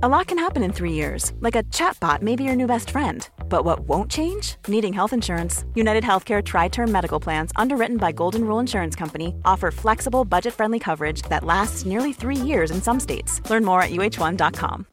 A lot can happen in three years, like a chatbot may be your new best friend. But what won't change? Needing health insurance. United Healthcare Tri Term Medical Plans, underwritten by Golden Rule Insurance Company, offer flexible, budget friendly coverage that lasts nearly three years in some states. Learn more at uh1.com.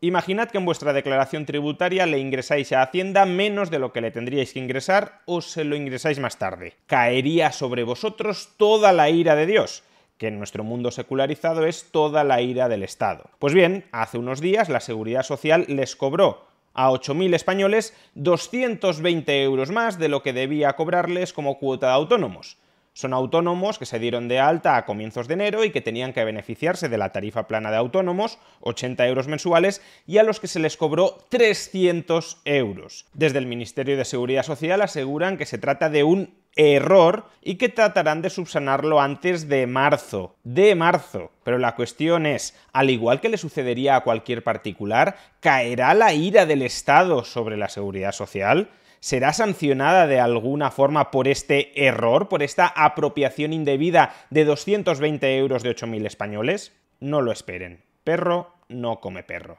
Imaginad que en vuestra declaración tributaria le ingresáis a Hacienda menos de lo que le tendríais que ingresar o se lo ingresáis más tarde. Caería sobre vosotros toda la ira de Dios que en nuestro mundo secularizado es toda la ira del Estado. Pues bien, hace unos días la Seguridad Social les cobró a 8.000 españoles 220 euros más de lo que debía cobrarles como cuota de autónomos. Son autónomos que se dieron de alta a comienzos de enero y que tenían que beneficiarse de la tarifa plana de autónomos, 80 euros mensuales, y a los que se les cobró 300 euros. Desde el Ministerio de Seguridad Social aseguran que se trata de un error y que tratarán de subsanarlo antes de marzo. De marzo. Pero la cuestión es, al igual que le sucedería a cualquier particular, ¿caerá la ira del Estado sobre la seguridad social? será sancionada de alguna forma por este error, por esta apropiación indebida de 220 euros de 8.000 españoles? No lo esperen. Perro no come perro.